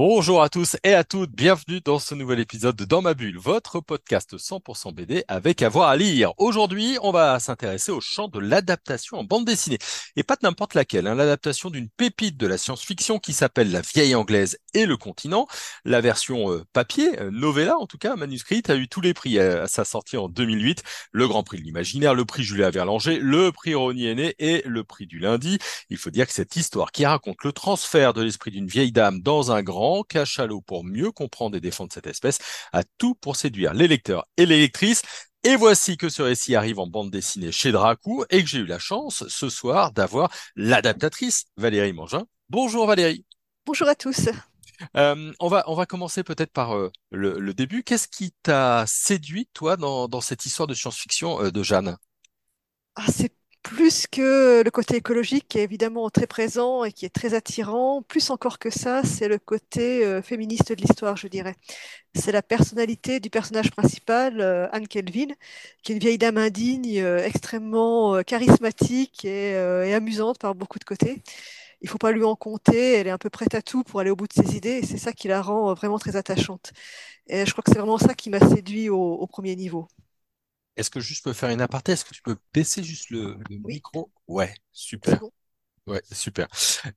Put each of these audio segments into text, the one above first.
Bonjour à tous et à toutes, bienvenue dans ce nouvel épisode de Dans ma bulle, votre podcast 100% BD avec avoir à lire. Aujourd'hui, on va s'intéresser au champ de l'adaptation en bande dessinée. Et pas de n'importe laquelle, hein, l'adaptation d'une pépite de la science-fiction qui s'appelle La vieille anglaise et le continent. La version euh, papier, euh, novella en tout cas, manuscrite, a eu tous les prix à, sa sortie en 2008. Le Grand Prix de l'Imaginaire, le prix Julia Verlanger, le prix Ronnie Aîné et le prix du lundi. Il faut dire que cette histoire qui raconte le transfert de l'esprit d'une vieille dame dans un grand cachalot pour mieux comprendre et défendre cette espèce, a tout pour séduire les lecteurs et les lectrices. Et voici que ce récit arrive en bande dessinée chez Dracou et que j'ai eu la chance ce soir d'avoir l'adaptatrice Valérie Mangin. Bonjour Valérie. Bonjour à tous. Euh, on, va, on va commencer peut-être par euh, le, début. Qu'est-ce qui t'a séduit, toi, dans, cette histoire de science-fiction euh, de Jeanne? Ah, C'est plus que le côté écologique qui est évidemment très présent et qui est très attirant, plus encore que ça, c'est le côté euh, féministe de l'histoire, je dirais. C'est la personnalité du personnage principal, euh, Anne Kelvin, qui est une vieille dame indigne, euh, extrêmement charismatique et, amusante par beaucoup de côtés. Il faut pas lui en compter, elle est un peu prête à tout pour aller au bout de ses idées, et c'est ça qui la rend vraiment très attachante. Et je crois que c'est vraiment ça qui m'a séduit au premier niveau. Est-ce que juste peux faire une aparté? Est-ce que tu peux baisser juste le, micro? Ouais, super. Ouais, super.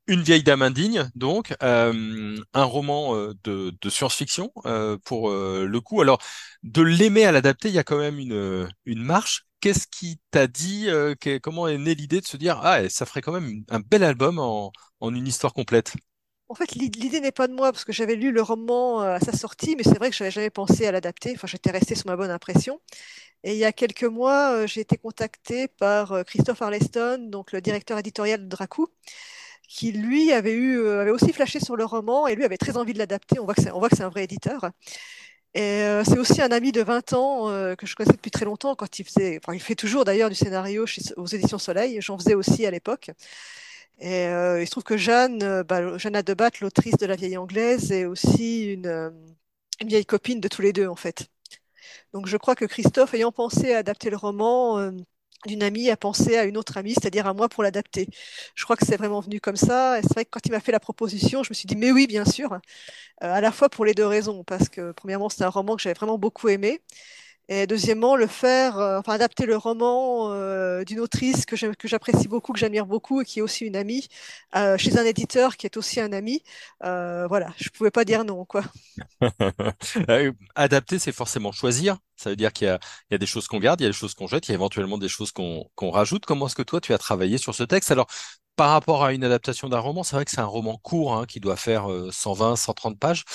Une vieille dame indigne, donc, euh, un roman euh, de, science-fiction euh, pour le coup. Alors, de l'aimer à l'adapter, il y a quand même une, une marche. Qu'est-ce qui t'a dit Comment est née l'idée de se dire ah ça ferait quand même un bel album en, en une histoire complète? En fait, l'idée n'est pas de moi parce que j'avais lu le roman à sa sortie, mais c'est vrai que je n'avais jamais pensé à l'adapter. Enfin, j'étais restée sur ma bonne impression. Et il y a quelques mois, euh, j'ai été contactée par euh, Christophe Arleston, donc le directeur éditorial de Dracou, qui lui avait eu euh, avait aussi flashé sur le roman et lui avait très envie de l'adapter. On voit que c'est un vrai éditeur. Et c'est aussi un ami de 20 ans que je connaissais depuis très longtemps quand il faisait, il fait toujours d'ailleurs du scénario chez, aux éditions Soleil. J'en faisais aussi à l'époque. Et il se trouve que Jeanne, bah, Jeanne Adebat, l'autrice de La vieille anglaise, est aussi une, une vieille copine de tous les deux en fait. Donc je crois que Christophe, ayant pensé à adapter le roman euh, d'une amie, a pensé à une autre amie, c'est-à-dire à moi pour l'adapter. Je crois que c'est vraiment venu comme ça. Et c'est vrai que quand il m'a fait la proposition, je me suis dit, mais oui, bien sûr, euh, à la fois pour les deux raisons, parce que premièrement, c'est un roman que j'avais vraiment beaucoup aimé. Et deuxièmement, le faire, euh, enfin adapter le roman euh, d'une autrice que j'apprécie beaucoup, que j'admire beaucoup et qui est aussi une amie, euh, chez un éditeur qui est aussi un ami. voilà, je pouvais pas dire non, quoi. adapter, c'est forcément choisir. Ça veut dire qu'il y, a, des choses qu'on garde, il y a des choses qu'on jette, il y a éventuellement des choses qu'on rajoute. Comment est-ce que toi, tu as travaillé sur ce texte? Alors, par rapport à une adaptation d'un roman, c'est vrai que c'est un roman court hein, qui doit faire 120, 130 pages.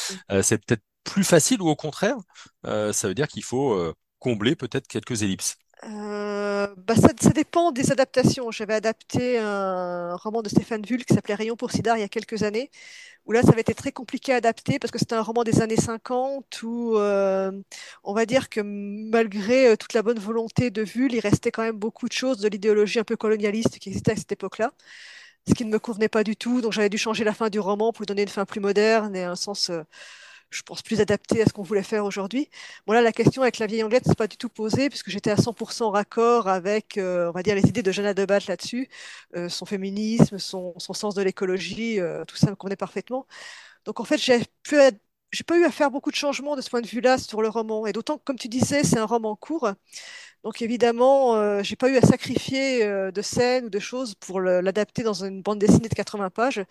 c'est peut-être plus facile ou au contraire, ça veut dire qu'il faut combler peut-être quelques ellipses euh, bah ça, dépend des adaptations. J'avais adapté un roman de Stéphane Vull qui s'appelait Rayon pour Sidar il y a quelques années, où là, ça avait été très compliqué à adapter parce que c'était un roman des années 50 où euh, on va dire que malgré euh, toute la bonne volonté de Vull, il restait quand même beaucoup de choses de l'idéologie un peu colonialiste qui existait à cette époque-là, ce qui ne me convenait pas du tout. Donc j'avais dû changer la fin du roman pour lui donner une fin plus moderne et un sens je pense, plus adapté à ce qu'on voulait faire aujourd'hui. Bon, là, la question avec la vieille anglaise, c'est pas du tout posée, puisque j'étais à 100% raccord avec, euh, on va dire, les idées de Jeanne Debat là-dessus, euh, son féminisme, son, son sens de l'écologie, euh, tout ça me convenait parfaitement. Donc, en fait, j'ai j'ai pas eu à faire beaucoup de changements de ce point de vue-là sur le roman. Et d'autant que, comme tu disais, c'est un roman court. Donc évidemment, euh, j'ai pas eu à sacrifier euh, de scènes ou de choses pour l'adapter dans une bande dessinée de 80 pages.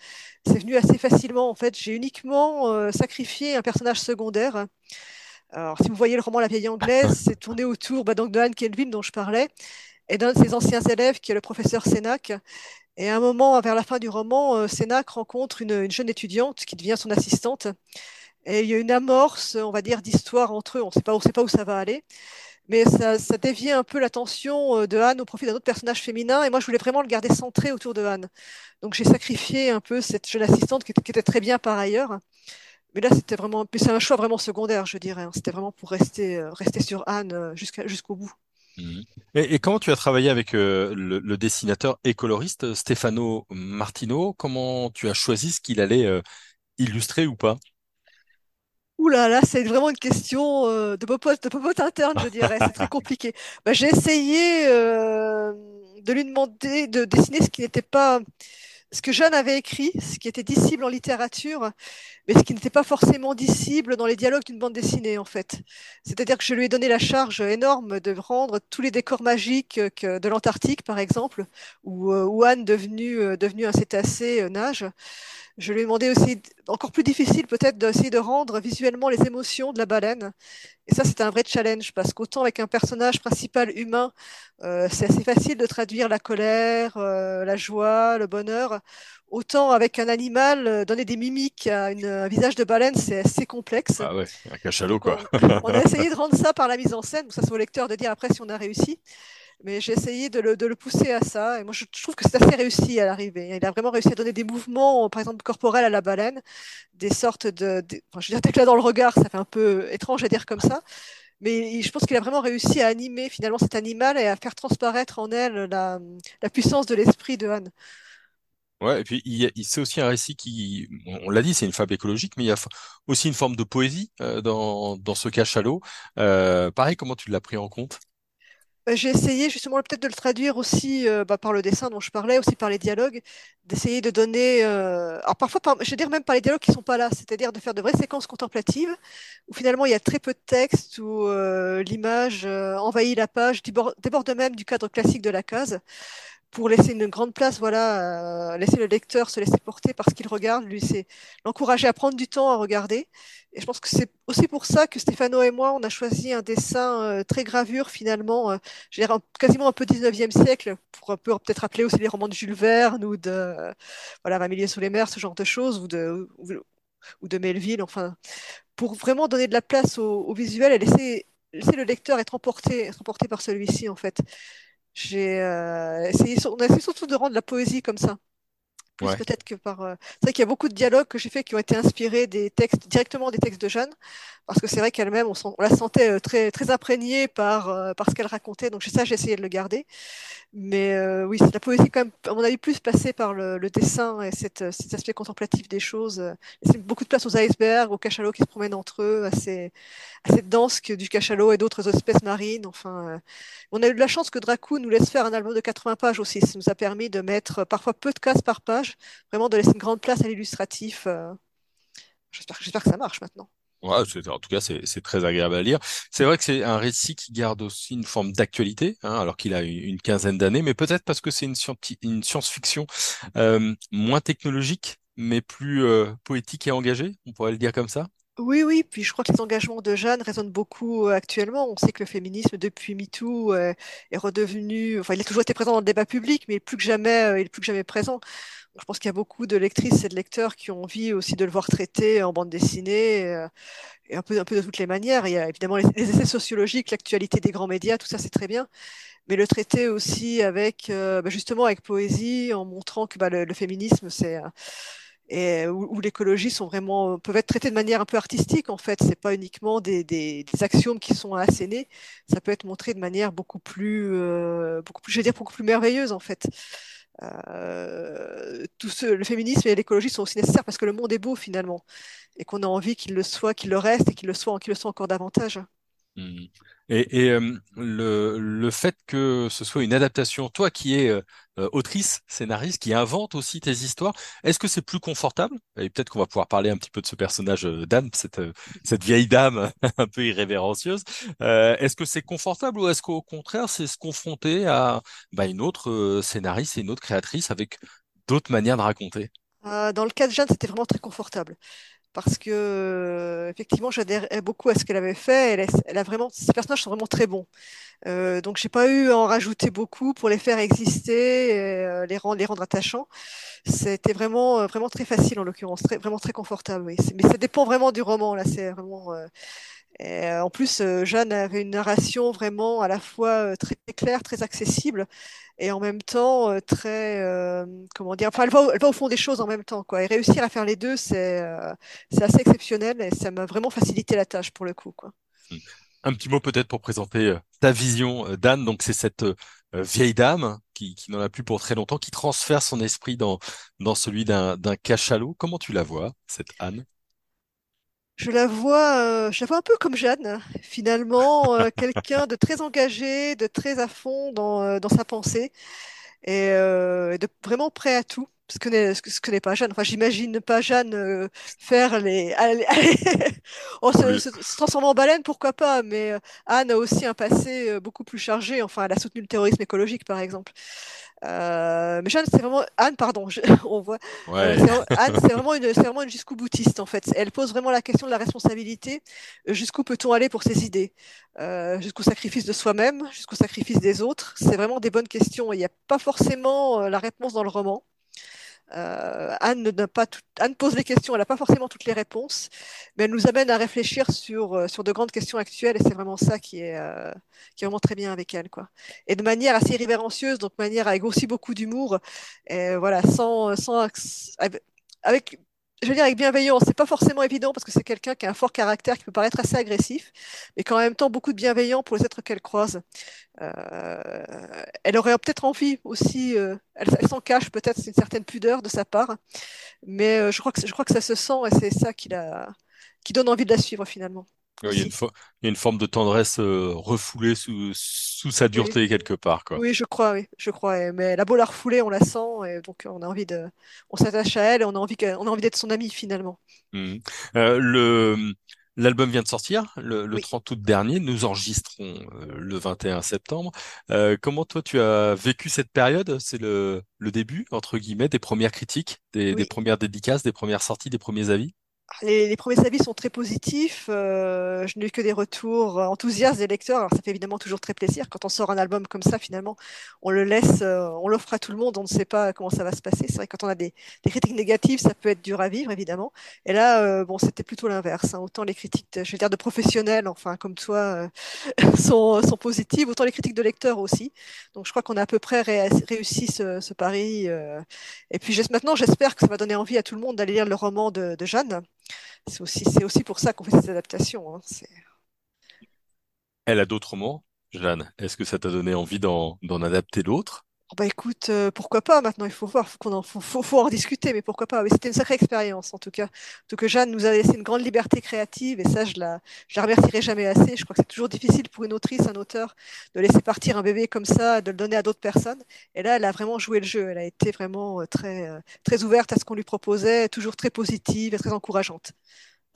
C'est venu assez facilement en fait. J'ai uniquement euh, sacrifié un personnage secondaire. Alors si vous voyez le roman La vieille anglaise, c'est tourné autour bah, donc de Anne Kelvin dont je parlais et d'un de ses anciens élèves qui est le professeur Sénac. Et à un moment, vers la fin du roman, Sénac rencontre une, une jeune étudiante qui devient son assistante. Et il y a une amorce, on va dire, d'histoire entre eux. On ne sait pas, on sait pas où ça va aller mais ça, ça un peu l'attention euh, de Anne au profit d'un autre personnage féminin. Et moi, je voulais vraiment le garder centré autour de Anne. Donc, j'ai sacrifié un peu cette jeune assistante qui était, très bien par ailleurs. Mais là, c'était vraiment, c'est un choix vraiment secondaire, je dirais. Hein. C'était vraiment pour rester, euh, rester sur Anne euh, jusqu'au bout. Mhm. Et, et comment tu as travaillé avec le, dessinateur et coloriste Stefano Martino? Comment tu as choisi ce qu'il allait illustrer ou pas? Ouh là là, c'est vraiment une question euh, de popote, de popote interne, je dirais. C'est très compliqué. Bah, j'ai essayé euh, de lui demander de dessiner ce qui n'était pas ce que Jeanne avait écrit, ce qui était dissible en littérature, mais ce qui n'était pas forcément dissible dans les dialogues d'une bande dessinée, en fait. C'est-à-dire que je lui ai donné la charge énorme de rendre tous les décors magiques que- de l'Antarctique, par exemple, où, euh, où Anne, devenue, euh, devenue un cétacé, euh, nage. Je lui ai demandé aussi, encore plus difficile peut-être, d'essayer de rendre visuellement les émotions de la baleine. Et ça, c'était un vrai challenge parce qu'autant avec un personnage principal humain, euh, c'est assez facile de traduire la colère, euh, la joie, le bonheur. Autant avec un animal, euh, donner des mimiques à une- un visage de baleine, c'est assez complexe. Ah ouais, un cachalot quoi. on, on a essayé de rendre ça par la mise en scène. Ça, c'est au lecteur de dire après si on a réussi. Mais j'ai essayé de le, pousser à ça. Et moi, je, trouve que c'est assez réussi à l'arrivée. Il a vraiment réussi à donner des mouvements, par exemple, corporels à la baleine, des sortes de, je veux dire, d'éclats dans le regard. Ça fait un peu étrange à dire comme ça. Mais je pense qu'il a vraiment réussi à animer finalement cet animal et à faire transparaître en elle la, puissance de l'esprit de Anne. Ouais, et puis c'est aussi un récit qui, on l'a dit, c'est une fable écologique, mais il y a aussi une forme de poésie euh, dans, ce cachalot. Euh, pareil, comment tu l'as pris en compte? Bah, J'ai essayé justement peut-être de le traduire aussi euh, bah, par le dessin dont je parlais, aussi par les dialogues, d'essayer de donner, euh, alors parfois, par- je veux dire même par les dialogues qui sont pas là, c'est-à-dire de faire de vraies séquences contemplatives où finalement il y a très peu de texte, où euh, l'image euh, envahit la page, déborde déborde même du cadre classique de la case pour laisser une grande place, voilà, euh, laisser le lecteur se laisser porter par ce qu'il regarde, lui, c'est l'encourager à prendre du temps à regarder. Et je pense que c'est aussi pour ça que Stéphano et moi, on a choisi un dessin euh, très gravure finalement, euh, quasiment un peu 19e siècle, pour un peu peut-être rappeler aussi les romans de Jules Verne ou de, voilà, 20 milieux sous les mers, ce genre de choses, ou de, ou, de Melville, enfin, pour vraiment donner de la place au, visuel et laisser, le lecteur être emporté, emporté par celui-ci en fait. J'ai euh, on a essayé surtout de rendre la poésie comme ça, plus Ouais. peut-être que par. euh, C'est vrai qu'il y a beaucoup de dialogues que j'ai fait qui ont été inspirés des textes directement des textes de Jeanne, parce que c'est vrai qu'elle-même, on, on la sentait euh, très très imprégnée par euh, par ce qu'elle racontait. Donc ça, j'ai essayé de le garder. Mais euh, oui, c'est la poésie quand même, à mon avis, plus passée par le, le dessin et cette, cet aspect contemplatif des choses. laisser beaucoup de place aux icebergs, aux cachalots qui se promènent entre eux, à, ces, à cette danse que, du cachalot et d'autres espèces marines. Enfin, euh, on a eu de la chance que Dracou nous laisse faire un album de 80 pages aussi. Ça nous a permis de mettre parfois peu de cases par page, vraiment de laisser une grande place à l'illustratif. euh. J'espère, que ça marche maintenant. Ouais, en tout cas, c'est très agréable à lire. C'est vrai que c'est un récit qui garde aussi une forme d'actualité, hein, alors qu'il a une une quinzaine d'années, mais peut-être parce que c'est une, science-fiction euh, moins technologique, mais plus euh, poétique et engagée, on pourrait le dire comme ça. Oui, oui, puis je crois que les engagements de Jeanne résonnent beaucoup actuellement. On sait que le féminisme, depuis MeToo, euh, est redevenu, enfin, il a toujours été présent dans le débat public, mais plus que jamais, il est plus que jamais présent. Je pense qu'il y a beaucoup de lectrices et de lecteurs qui ont envie aussi de le voir traité en bande dessinée, euh, et un peu, de toutes les manières. Il y a évidemment les, essais sociologiques, l'actualité des grands médias, tout ça, c'est très bien. Mais le traiter aussi avec, euh, bah, justement, avec poésie, en montrant que bah, le, féminisme, c'est, euh, l'écologie peuvent être traitées de manière un peu artistique en fait. C'est pas uniquement des, axiomes qui sont assénés. Ça peut être montré de manière beaucoup plus, beaucoup plus, je veux dire beaucoup plus merveilleuse en fait. Euh, tout ce, le féminisme et l'écologie sont aussi nécessaires parce que le monde est beau finalement et qu'on a envie qu'il le soit, qu'il le reste et qu'il le soit, qu'il le soit encore davantage. Mhm. Et, euh, le, le fait que ce soit une adaptation, toi qui es euh, autrice, scénariste, qui invente aussi tes histoires, est-ce que c'est plus confortable? Et peut-être qu'on va pouvoir parler un petit peu de ce personnage euh, d'Anne, cette, euh, cette vieille dame un peu irrévérencieuse. Euh, est-ce que c'est confortable ou est-ce qu'au contraire, c'est se confronter à bah, une autre euh, scénariste et une autre créatrice avec d'autres manières de raconter? Euh, dans le cas de Jeanne, c'était vraiment très confortable. Parce que euh, effectivement j'adhère beaucoup à ce qu'elle avait fait. Elle, a vraiment, ces personnages sont vraiment très bons. Euh, donc j'ai pas eu à en rajouter beaucoup pour les faire exister, euh, les rendre, les rendre attachants. C'était vraiment, euh, vraiment très facile en l'occurrence, très, vraiment très confortable. Oui. Mais ça dépend vraiment du roman là. C'est vraiment. Euh, en plus, euh, Jeanne avait une narration vraiment à la fois euh, très claire, très accessible, et en même temps très, euh, comment dire, enfin, elle va, au- fond des choses en même temps, quoi. Et réussir à faire les deux, c'est euh, assez exceptionnel, et ça m'a vraiment facilité la tâche pour le coup, quoi. Un petit mot peut-être pour présenter ta vision, d'Anne. Donc c'est cette vieille dame qui, n'en a plus pour très longtemps, qui transfère son esprit dans, dans celui d'un cachalot. Comment tu la vois, cette Anne? Je la vois, euh, je la vois un peu comme Jeanne, finalement, euh, quelqu'un de très engagé, de très à fond dans, euh, dans sa pensée et, euh, et de vraiment prêt à tout. Ce que n'est ce que, n'est pas Jeanne. Enfin, j'imagine pas Jeanne euh, faire les, aller- aller- oh, se, Oui, se, se transformer en baleine, pourquoi pas. Mais Anne a aussi un passé beaucoup plus chargé. Enfin, elle a soutenu le terrorisme écologique, par exemple. Euh, mais Jeanne, c'est vraiment Anne, pardon, je- on voit. euh, ouais, Anne, c'est vraiment une, c'est vraiment une jusqu'au boutiste en fait. Elle pose vraiment la question de la responsabilité. Jusqu'où peut-on aller pour ses idées? Euh, jusqu'au sacrifice de soi-même, jusqu'au sacrifice des autres? C'est vraiment des bonnes questions. Il n'y a pas forcément euh, la réponse dans le roman. Euh, Anne n'a pas tout- Anne pose les questions, elle n'a pas forcément toutes les réponses, mais elle nous amène à réfléchir sur, euh, sur de grandes questions actuelles et c'est vraiment ça qui est, euh, qui est vraiment très bien avec elle, quoi. Et de manière assez irrévérencieuse, donc manière avec aussi beaucoup d'humour, et voilà, sans, sans, avec- je veux dire avec bienveillance. C'est pas forcément évident parce que c'est quelqu'un qui a un fort caractère qui peut paraître assez agressif, mais qui a en même temps beaucoup de bienveillant pour les êtres qu'elle croise. Euh, elle aurait peut-être envie aussi, euh, elle, s'en cache peut-être, c'est une certaine pudeur de sa part, mais euh, je crois que, je crois que ça se sent et c'est ça qui, la, qui donne envie de la suivre finalement il y a une, aussi. fo- il y a une forme de tendresse euh, refoulée sous, sous sa Oui, dureté quelque part, quoi. oui, je crois, oui, je crois. Mais elle a beau la refouler, on la sent et donc on a envie de, on s'attache à elle et on a envie on a envie d'être son amie finalement. Mhm. Euh, le, l'album vient de sortir le, le Oui. 30 août dernier. Nous enregistrons euh, le 21 septembre. Comment toi tu as vécu cette période? C'est le, le début, entre guillemets, des premières critiques, des, premières dédicaces, des premières sorties, des premiers avis? Les, les premiers avis sont très positifs. euh, je n'ai eu que des retours enthousiastes des lecteurs. Alors, ça fait évidemment toujours très plaisir. Quand on sort un album comme ça, finalement, on le laisse, euh, on l'offre à tout le monde. On ne sait pas comment ça va se passer. C'est vrai que quand on a des, des critiques négatives, ça peut être dur à vivre, évidemment. Et là, euh, bon, c'était plutôt l'inverse. hein. Autant les critiques, de- je vais dire, de professionnels, enfin, comme toi, euh, sont, sont positives, autant les critiques de lecteurs aussi. Donc, je crois qu'on a à peu près ré- réussi ce, ce pari. Et puis, maintenant, j'espère que ça va donner envie à tout le monde d'aller lire le roman de, de Jeanne. C'est aussi, aussi pour ça qu'on fait ces adaptations. hein. Elle a d'autres mots, Jeanne. Est-ce que ça t'a donné envie d'en, d'en adapter d'autres? Oh, bah écoute, euh, pourquoi pas maintenant, il faut voir, faut qu'on en, faut, faut, faut en discuter, mais pourquoi pas. Oui, c'était une sacrée expérience en tout cas. Que Jeanne nous a laissé une grande liberté créative et ça, je la, je la remercierai jamais assez. Je crois que c'est toujours difficile pour une autrice, un auteur, de laisser partir un bébé comme ça, de le donner à d'autres personnes. Et là, elle a vraiment joué le jeu. Elle a été vraiment euh, très, euh, très ouverte à ce qu'on lui proposait, toujours très positive et très encourageante.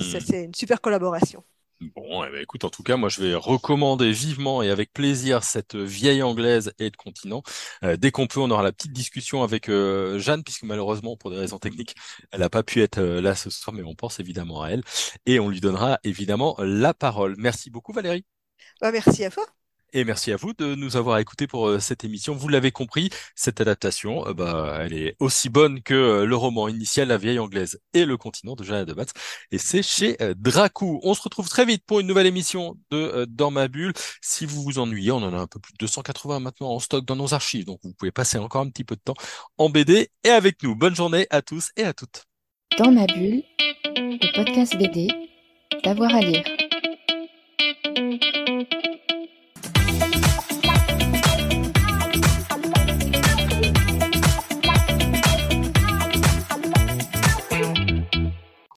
Ça, Hmm. C'est une super collaboration. Bon, eh ben, écoute, en tout cas, moi, je vais recommander vivement et avec plaisir cette vieille anglaise et de continent. Euh, dès qu'on peut, on aura la petite discussion avec euh, Jeanne, puisque malheureusement, pour des raisons techniques, elle n'a pas pu être euh, là ce soir, mais on pense évidemment à elle et on lui donnera évidemment la parole. Merci beaucoup, Valérie. Bah, merci à toi. Et merci à vous de nous avoir écoutés pour euh, cette émission. Vous l'avez compris, cette adaptation, euh, bah, elle est aussi bonne que euh, le roman initial, La vieille anglaise et le continent de Jeanne de Batz. Et c'est chez Dracou. On se retrouve très vite pour une nouvelle émission de Dans ma bulle. Si vous vous ennuyez, on en a un peu plus de 280 maintenant en stock dans nos archives. Donc vous pouvez passer encore un petit peu de temps en BD et avec nous. Bonne journée à tous et à toutes. Dans ma bulle, le podcast BD, d'avoir à lire.